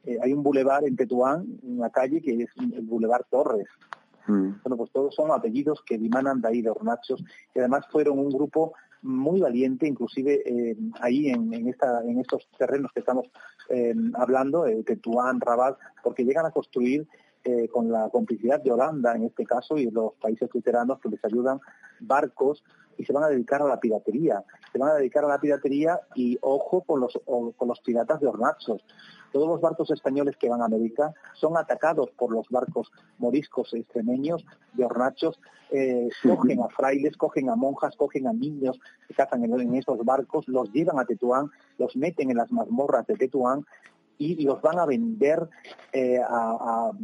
Eh, hay un bulevar en Tetuán, una calle que es el bulevar Torres. Mm. Bueno, pues todos son apellidos que dimanan de ahí de hornachos y además fueron un grupo muy valiente, inclusive eh, ahí en, esta, en estos terrenos que estamos eh, hablando, eh, Tetuán, Rabat, porque llegan a construir eh, con la complicidad de Holanda en este caso y los países veteranos que les ayudan barcos y se van a dedicar a la piratería. Se van a dedicar a la piratería y ojo con los, con los piratas de hornachos. Todos los barcos españoles que van a América son atacados por los barcos moriscos extremeños de hornachos. Eh, cogen a frailes, cogen a monjas, cogen a niños que cazan en, esos barcos, los llevan a Tetuán, los meten en las mazmorras de Tetuán y los van a vender eh,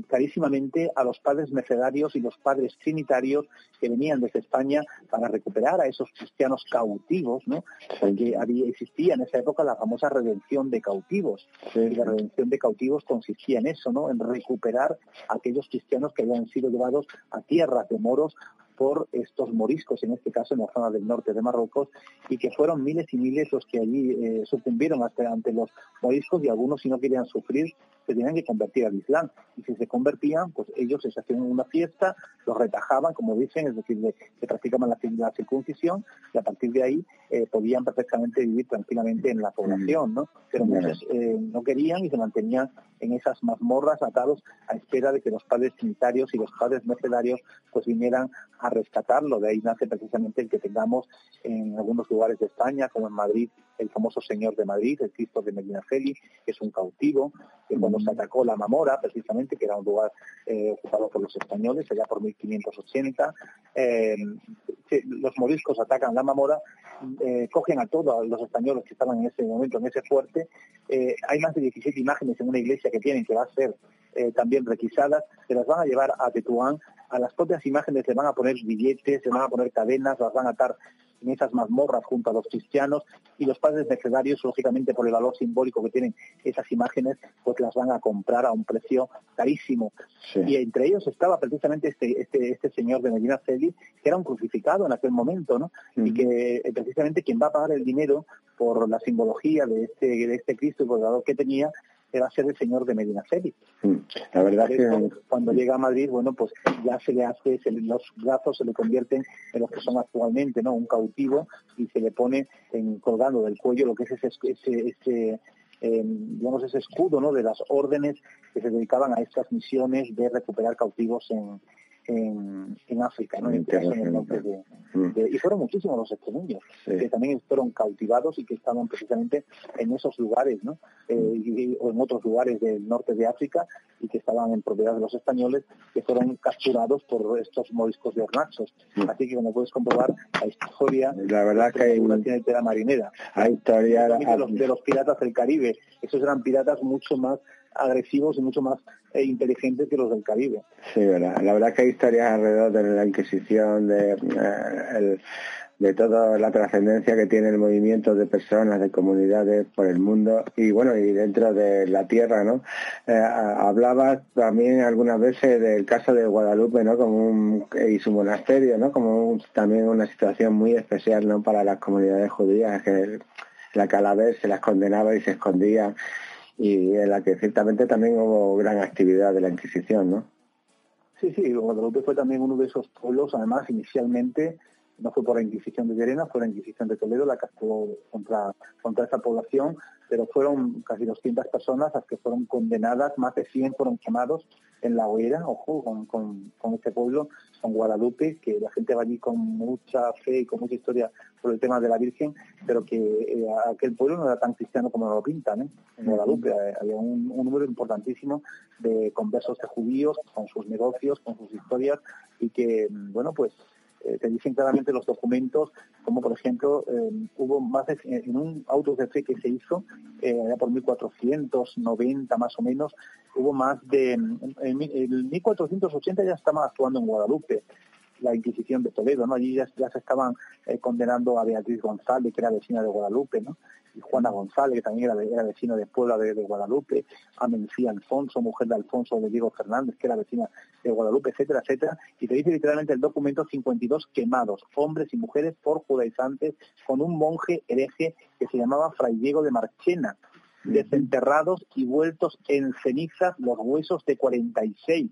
carísimamente a los padres mercedarios y los padres trinitarios que venían desde España para recuperar a esos cristianos cautivos, ¿no? Porque había, existía en esa época la famosa redención de cautivos. Y la redención de cautivos consistía en eso, ¿no? En recuperar a aquellos cristianos que habían sido llevados a tierras de moros por estos moriscos, en este caso en la zona del norte de Marruecos, y que fueron miles y miles los que allí eh, sucumbieron ante los moriscos y algunos si no querían sufrir se tenían que convertir al Islam. Y si se convertían, pues ellos se hacían una fiesta, los retajaban, como dicen, es decir, que practicaban la, circuncisión y a partir de ahí eh, podían perfectamente vivir tranquilamente en la población, ¿no? Pero muchos eh, no querían y se mantenían en esas mazmorras atados a espera de que los padres trinitarios y los padres mercedarios pues vinieran a rescatarlo. De ahí nace precisamente el que tengamos en algunos lugares de España, como en Madrid, el famoso Señor de Madrid, el Cristo de Medina Feli, que es un cautivo, que cuando se atacó la Mamora, precisamente, que era un lugar eh, ocupado por los españoles, allá por 1580, eh, los moriscos atacan la Mamora, eh, cogen a todos los españoles que estaban en ese momento en ese fuerte. hay más de 17 imágenes en una iglesia que tienen que va a ser también requisadas, se las van a llevar a Tetuán, a las propias imágenes le van a poner billetes, se van a poner cadenas, las van a atar en esas mazmorras junto a los cristianos y los padres necesarios, lógicamente por el valor simbólico que tienen esas imágenes, pues las van a comprar a un precio carísimo. Y entre ellos estaba precisamente este, este, este señor de Medina Celi, que era un crucificado en aquel momento, ¿no? Y que eh, precisamente quien va a pagar el dinero por la simbología de este, de este Cristo y por el valor que tenía, va a ser el señor de Medina Celi. Mm, la verdad que cuando llega a Madrid, bueno, pues ya se le hace, los brazos se le convierten en los que son actualmente, ¿no? Un cautivo y se le pone en, colgando del cuello lo que es ese, ese, ese em, digamos ese escudo, ¿no? De las órdenes que se dedicaban a estas misiones de recuperar cautivos en, en, en África, ¿no? En el norte mm. de, y fueron muchísimos los extremeños que también fueron cautivados y que estaban precisamente en esos lugares, ¿no? Eh, o en otros lugares del norte de África y que estaban en propiedad de los españoles que fueron capturados por estos moriscos de hornachos. Mm. Así que como puedes comprobar, la historia la verdad que hay tiene tela marinera. Hay historia de los, de los piratas del Caribe. Esos eran piratas mucho más agresivos y mucho más eh, inteligentes que los del Caribe. Sí, verdad. La verdad que hay historias alrededor de la Inquisición, de, eh, de toda la trascendencia que tiene el movimiento de personas, de comunidades por el mundo y bueno, y dentro de la tierra, ¿no? Eh, hablabas también algunas veces del caso de Guadalupe, ¿no? Como un, y su monasterio, ¿no? Como también una situación muy especial, ¿no? Para las comunidades judías, que la calavera se las condenaba y se escondía y en la que ciertamente también hubo gran actividad de la Inquisición, ¿no? Sí, sí, Guadalupe fue también uno de esos pueblos, además, inicialmente no fue por la Inquisición de Llerena, fue la Inquisición de Toledo la que actuó contra, contra esa población, pero fueron casi 200 personas las que fueron condenadas, más de 100 fueron quemados en la hoguera, ojo, con, con, este pueblo, con Guadalupe, que la gente va allí con mucha fe y con mucha historia por el tema de la Virgen, pero que eh, aquel pueblo no era tan cristiano como lo pintan, ¿eh? En Guadalupe eh, había un, un número importantísimo de conversos de judíos, con sus negocios, con sus historias, y que, bueno, pues eh, te dicen claramente los documentos, como por ejemplo, eh, hubo más de, en un auto de fe que se hizo, eh, allá por 1490 más o menos, hubo más de, en, en 1480 ya estaban actuando en Guadalupe, la Inquisición de Toledo, ¿no? Allí ya, se estaban eh, condenando a Beatriz González, que era vecina de Guadalupe, ¿no? Y Juana González, que también era, era vecina de Puebla de, Guadalupe, a Mencía Alfonso, mujer de Alfonso de Diego Fernández, que era vecina de Guadalupe, etcétera, etcétera. Y te dice literalmente el documento 52 quemados, hombres y mujeres por judaizantes, con un monje hereje que se llamaba Fray Diego de Marchena, desenterrados y vueltos en cenizas los huesos de 46.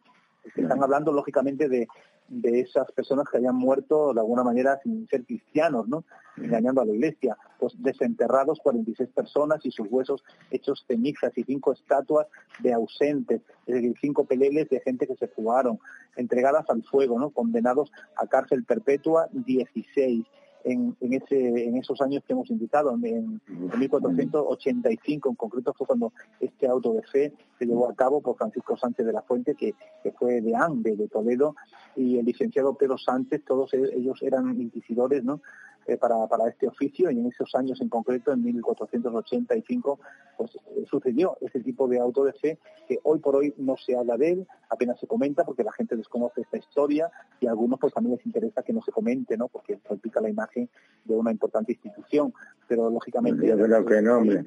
Están hablando, lógicamente, de, de esas personas que hayan muerto de alguna manera sin ser cristianos, ¿no? Engañando a la iglesia. Pues desenterrados 46 personas y sus huesos hechos cenizas y cinco estatuas de ausentes, es decir, cinco peleles de gente que se fugaron, entregadas al fuego, ¿no? Condenados a cárcel perpetua 16 en, ese, en esos años que hemos indicado, en, 1485 en concreto fue cuando este auto de fe se llevó a cabo por Francisco Sánchez de la Fuente, que, fue de ANDE, de Toledo, y el licenciado Pedro Sánchez, todos ellos eran inquisidores, ¿no? Eh, para, para este oficio y en esos años en concreto, en 1485, pues eh, sucedió ese tipo de auto de fe que hoy por hoy no se habla de él, apenas se comenta porque la gente desconoce esta historia y a algunos pues también les interesa que no se comente, ¿no? Porque salpica la imagen de una importante institución, pero lógicamente... Yo creo que no, hombre.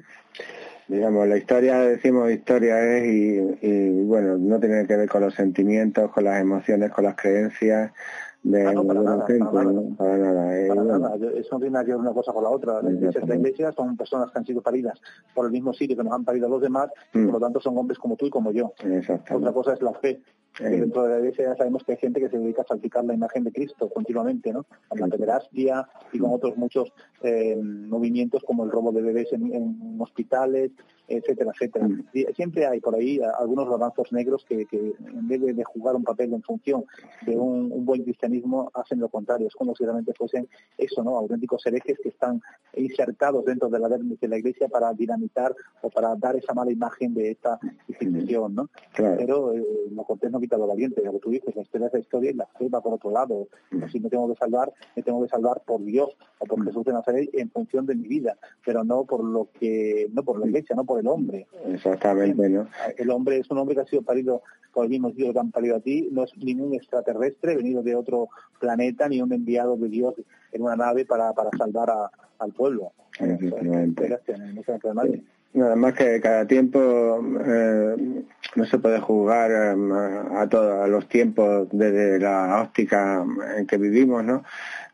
Digamos, la historia, decimos historia es y, y bueno, no tiene que ver con los sentimientos, con las emociones, con las creencias, de, ah, no, para, nada, para, nada, eh, Eso no tiene nada que ver una cosa con la otra. Las iglesias de la iglesia son personas que han sido paridas por el mismo sitio que nos han parido los demás, y por lo mm. tanto son hombres como tú y como yo. Otra cosa es la fe. dentro de la iglesia ya sabemos que hay gente que se dedica a salpicar la imagen de Cristo continuamente, ¿no? Con la pederastia y con otros muchos eh, movimientos como el robo de bebés en, hospitales, etcétera, etcétera. Mm. Siempre hay por ahí algunos avanzos negros que, en vez de, jugar un papel en función de un, un buen cristianismo, hacen lo contrario, es como si realmente fuesen eso, ¿no? Auténticos herejes que están insertados dentro de la, de la iglesia para dinamitar o para dar esa mala imagen de esta institución, ¿no? Pero eh, lo cortés no quita lo valiente, lo que tú dices, la historia es la historia y la fe va por otro lado. Si me tengo que salvar, me tengo que salvar por Dios o por Jesús de Nazaret en función de mi vida, pero no por lo que, no por la iglesia, no por el hombre. Exactamente, ¿no? El hombre es un hombre que ha sido parido por el mismo Dios que han parido a ti, no es ningún extraterrestre venido de otro planeta ni un enviado de Dios en una nave para, para salvar al pueblo. Más que cada tiempo eh, no se puede jugar eh, a todos a los tiempos desde la óptica en que vivimos, ¿no?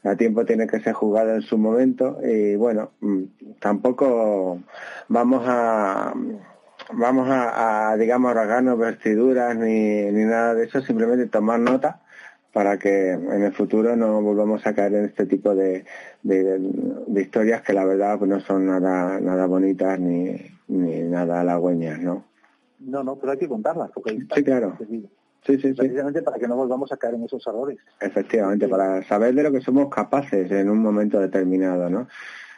Cada tiempo tiene que ser jugado en su momento y bueno, mm, tampoco vamos a vamos a, a digamos rasgarnos vestiduras ni, ni nada de eso, simplemente tomar nota para que en el futuro no volvamos a caer en este tipo de, de, historias que la verdad pues, no son nada nada bonitas ni, ni nada halagüeñas, ¿no? No, no, pero hay que contarlas. Porque sí, claro. Sí, sí, Precisamente para que no volvamos a caer en esos errores. Efectivamente, para saber de lo que somos capaces en un momento determinado, ¿no?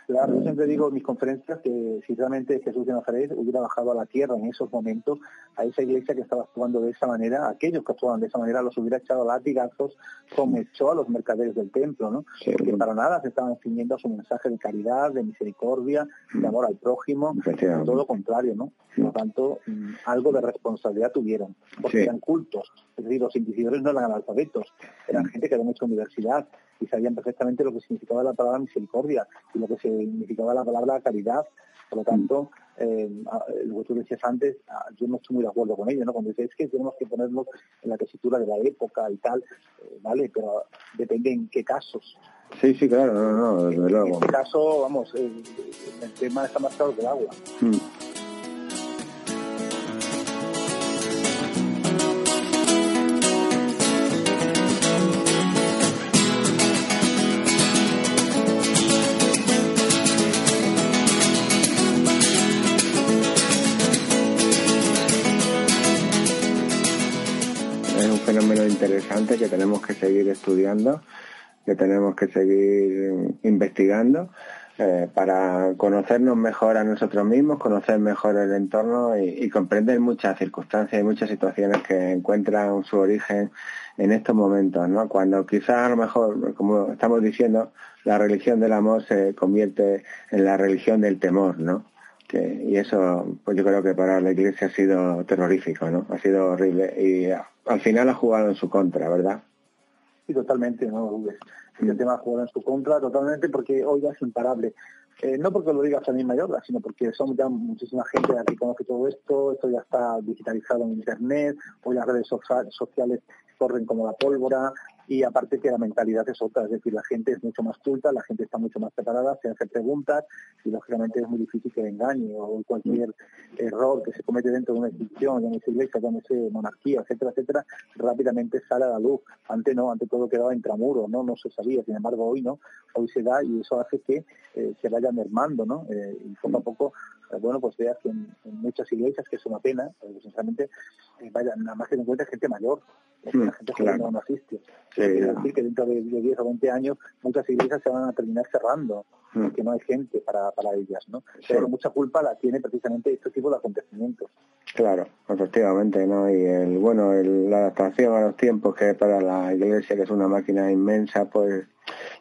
Claro, yo siempre digo en mis conferencias que si realmente Jesús de Nazaret hubiera bajado a la tierra en esos momentos, a esa iglesia que estaba actuando de esa manera, aquellos que actuaban de esa manera los hubiera echado a latigazos como echó a los mercaderes del templo, ¿no? Porque para nada se estaban ciñendo a su mensaje de caridad, de misericordia, de amor al prójimo, todo lo contrario, ¿no? Por lo tanto, mm, algo de responsabilidad tuvieron, porque eran cultos, es decir, los inquisidores no eran analfabetos, eran mm. gente que había hecho universidad, y sabían perfectamente lo que significaba la palabra misericordia y lo que significaba la palabra caridad. Por lo tanto, eh, lo que tú decías antes, yo no estoy muy de acuerdo con ello, ¿no? Cuando dices que tenemos que ponernos en la tesitura de la época y tal, eh, ¿vale? Pero depende en qué casos. Sí, sí, claro, no, no, desde luego. En este caso, vamos, el, tema está más claro que el agua. Mm. Que tenemos que seguir estudiando, que tenemos que seguir investigando, eh, para conocernos mejor a nosotros mismos, conocer mejor el entorno y, comprender muchas circunstancias y muchas situaciones que encuentran su origen en estos momentos, ¿no? Cuando quizás a lo mejor, como estamos diciendo, la religión del amor se convierte en la religión del temor, ¿no? Y eso, pues yo creo que para la Iglesia ha sido terrorífico, ¿no? Ha sido horrible y al final ha jugado en su contra, ¿verdad? Sí, totalmente, no El mm. tema ha jugado en su contra totalmente porque hoy ya es imparable. Eh, no porque lo diga Samir Mayorga, sino porque somos ya muchísima gente que conoce todo esto, esto ya está digitalizado en Internet, hoy las redes sociales corren como la pólvora, y aparte que la mentalidad es otra, es decir, la gente es mucho más culta, la gente está mucho más preparada, se hace preguntas y lógicamente es muy difícil que engañe o cualquier error que se comete dentro de una institución, llámese iglesia, llámese monarquía, etcétera, etcétera, rápidamente sale a la luz. Antes no, antes todo quedaba intramuro, no, no se sabía, sin embargo hoy no, hoy se da y eso hace que eh, se vaya mermando, ¿no? Eh, y poco a poco, eh, bueno, pues veas que en, muchas iglesias, que es una pena, sinceramente, vaya, nada más que en cuenta gente mayor, la gente joven no asiste. Sí, decir que dentro de 10 o 20 años muchas iglesias se van a terminar cerrando mm. porque no hay gente para, para ellas, ¿no? Pero mucha culpa la tiene precisamente este tipo de acontecimientos. Claro, efectivamente, ¿no? Y el, bueno, la adaptación a los tiempos que para la iglesia, que es una máquina inmensa, pues,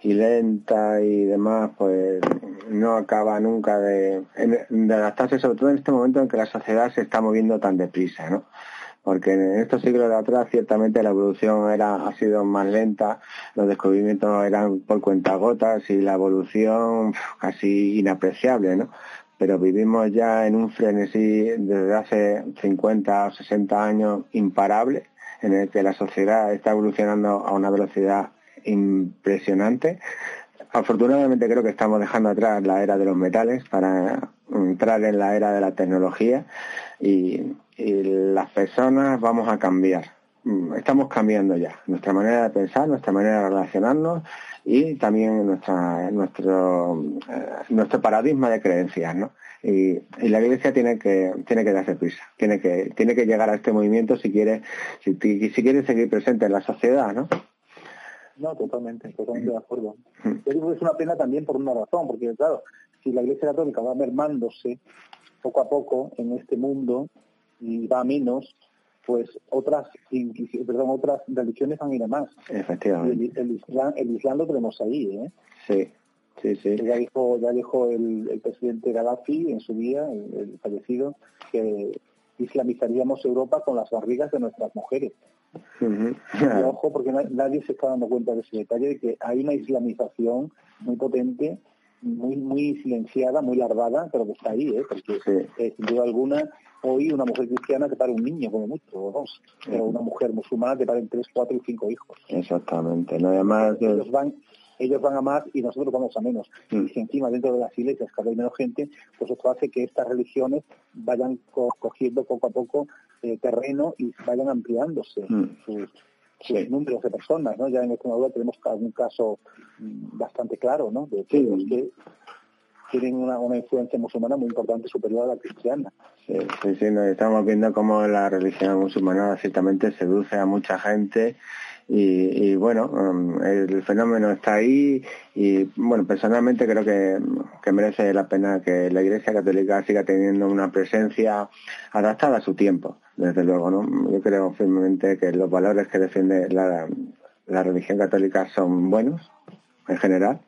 y lenta y demás, pues no acaba nunca de, de adaptarse, sobre todo en este momento en que la sociedad se está moviendo tan deprisa, ¿no? Porque en estos siglos de atrás ciertamente la evolución era, ha sido más lenta, los descubrimientos eran por cuentagotas y la evolución casi inapreciable, ¿no? Pero vivimos ya en un frenesí desde hace 50 o 60 años imparable, en el que la sociedad está evolucionando a una velocidad impresionante. Afortunadamente creo que estamos dejando atrás la era de los metales para entrar en la era de la tecnología y, las personas vamos a cambiar. Mm, estamos cambiando ya nuestra manera de pensar, nuestra manera de relacionarnos y también nuestra, nuestro, eh, nuestro paradigma de creencias, ¿no? Y, la Iglesia tiene que tiene que darse prisa, tiene que tiene que llegar a este movimiento si quiere si, si quiere seguir presente en la sociedad, ¿no? No, totalmente, totalmente de acuerdo. Mm. Yo digo que es una pena también por una razón, porque claro, si la Iglesia Católica va mermándose poco a poco en este mundo y va a menos, pues otras perdón, otras religiones van a ir a más. Efectivamente. El, Islam, lo tenemos ahí, ¿eh? Sí. Sí, sí. Ya dijo, ya dijo el, presidente Gaddafi en su día, el, fallecido, que islamizaríamos Europa con las barrigas de nuestras mujeres. y ojo, porque nadie se está dando cuenta de ese detalle de que hay una islamización muy potente muy muy silenciada, muy larvada, pero que está ahí, ¿eh? porque eh, sin duda alguna hoy una mujer cristiana te pare un niño como mucho, o dos, pero una mujer musulmana te paren tres, cuatro y cinco hijos. Exactamente, no además ellos van ellos van a más y nosotros vamos a menos. Mm. Y si encima dentro de las iglesias cada vez menos gente, pues esto hace que estas religiones vayan cogiendo poco a poco eh, terreno y vayan ampliándose mm. sus, números de personas, ¿no? Ya en Extremadura tenemos algún caso mm, bastante claro, ¿no? De que tienen una, una, influencia musulmana muy importante superior a la cristiana. Sí, sí, estamos viendo cómo la religión musulmana ciertamente seduce a mucha gente y, bueno, um, el fenómeno está ahí y bueno, personalmente creo que, que, merece la pena que la Iglesia Católica siga teniendo una presencia adaptada a su tiempo, desde luego, ¿no? Yo creo firmemente que los valores que defiende la, la religión católica son buenos en general,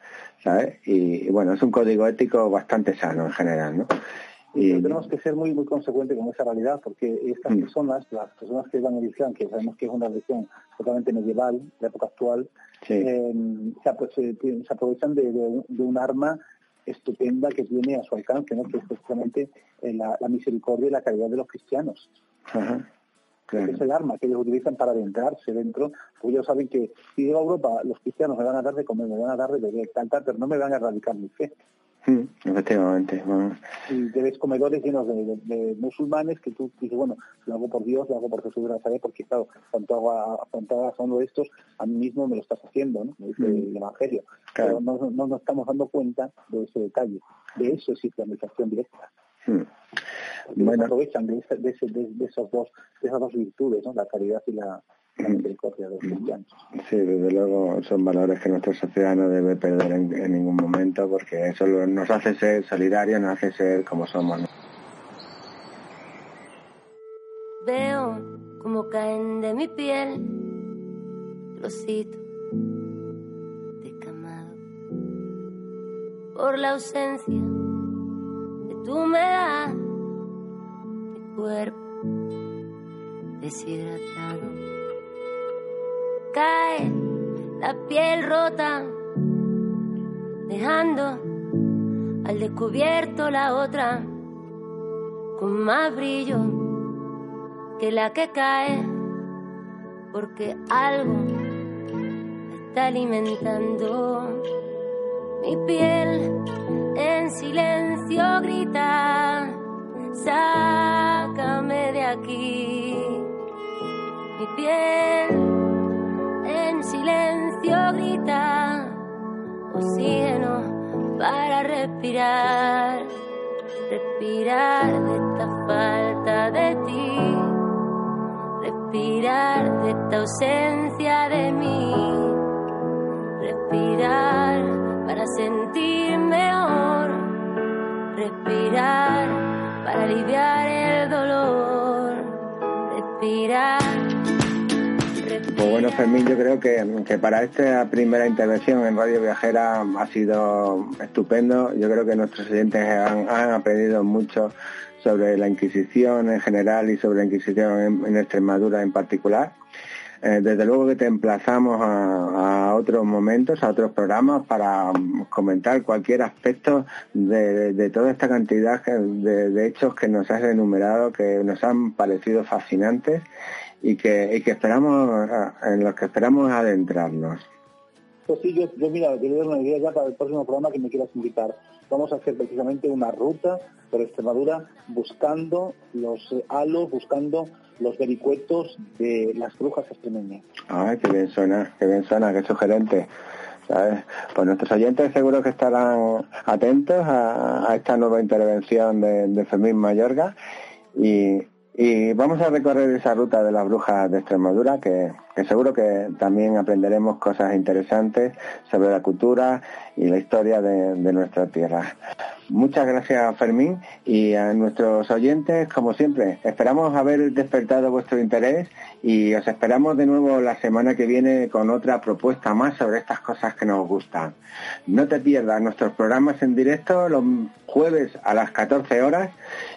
¿sabes? Y, bueno, es un código ético bastante sano en general, ¿no? Y... tenemos que ser muy muy consecuentes con esa realidad porque estas mm. personas, las personas que van a Islam, que sabemos que es una religión totalmente medieval, de la época actual, eh, se, aprovechan de, un arma estupenda que tiene a su alcance, ¿no? que es precisamente eh, la, misericordia y la caridad de los cristianos. Es el arma que ellos utilizan para adentrarse dentro, porque ellos saben que si llego a Europa los cristianos me van a dar de comer, me van a dar de beber, tal, pero no me van a erradicar mi fe. Mm, efectivamente. Y te comedores llenos de, musulmanes que tú dices, bueno, lo hago por Dios, lo hago por Jesús de Nazaret, porque claro, cuando hago, cuando a uno de estos, a mí mismo me lo estás haciendo, ¿no? Me dice mm. el Evangelio. Pero no, no, nos estamos dando cuenta de ese detalle. De eso es islamización directa. Mm bueno. aprovechan de, de, de, esos dos, de esas dos virtudes, ¿no? la caridad y la misericordia de los cristianos. Sí, desde luego son valores que nuestra sociedad no debe perder en, en ningún momento porque eso nos hace ser solidarios, nos hace ser como somos. Veo como caen de mi piel trocitos de camado por la ausencia que tú me das, mi cuerpo deshidratado. Cae la piel rota, dejando al descubierto la otra con más brillo que la que cae, porque algo está alimentando mi piel. En silencio grita, sácame de aquí, mi piel silencio grita, oxígeno para respirar, respirar de esta falta de ti. Respirar de esta ausencia de mí, respirar para sentir mejor, respirar para aliviar el dolor, respirar. Bueno, Fermín, yo creo que, que, para esta primera intervención en Radio Viajera ha sido estupendo. Yo creo que nuestros oyentes han, aprendido mucho sobre la Inquisición en general y sobre la Inquisición en, Extremadura en particular. Eh, desde luego que te emplazamos a, otros momentos, a otros programas para comentar cualquier aspecto de, toda esta cantidad de, hechos que nos has enumerado, que nos han parecido fascinantes y que, y que esperamos, en los que esperamos adentrarnos. Pues sí, yo, yo mira, te doy una idea ya para el próximo programa que me quieras invitar. Vamos a hacer precisamente una ruta por Extremadura buscando los halos, buscando los vericuetos de las brujas extremeñas. Ay, qué bien suena, qué bien suena, qué sugerente. ¿sabes? Pues nuestros oyentes seguro que estarán atentos a, a esta nueva intervención de, de Fermín Mayorga y, y vamos a recorrer esa ruta de las brujas de Extremadura, que, seguro que también aprenderemos cosas interesantes sobre la cultura y la historia de nuestra tierra. Muchas gracias, Fermín, y a nuestros oyentes, como siempre, esperamos haber despertado vuestro interés y os esperamos de nuevo la semana que viene con otra propuesta más sobre estas cosas que nos gustan. No te pierdas nuestros programas en directo los jueves a las 14 horas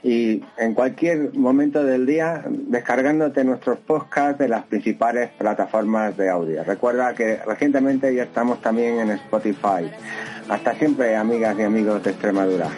y en cualquier momento del día descargándote nuestros podcasts de las principales plataformas de audio. Recuerda que recientemente ya estamos también en Spotify. Hasta siempre, amigas y amigos de Extremadura.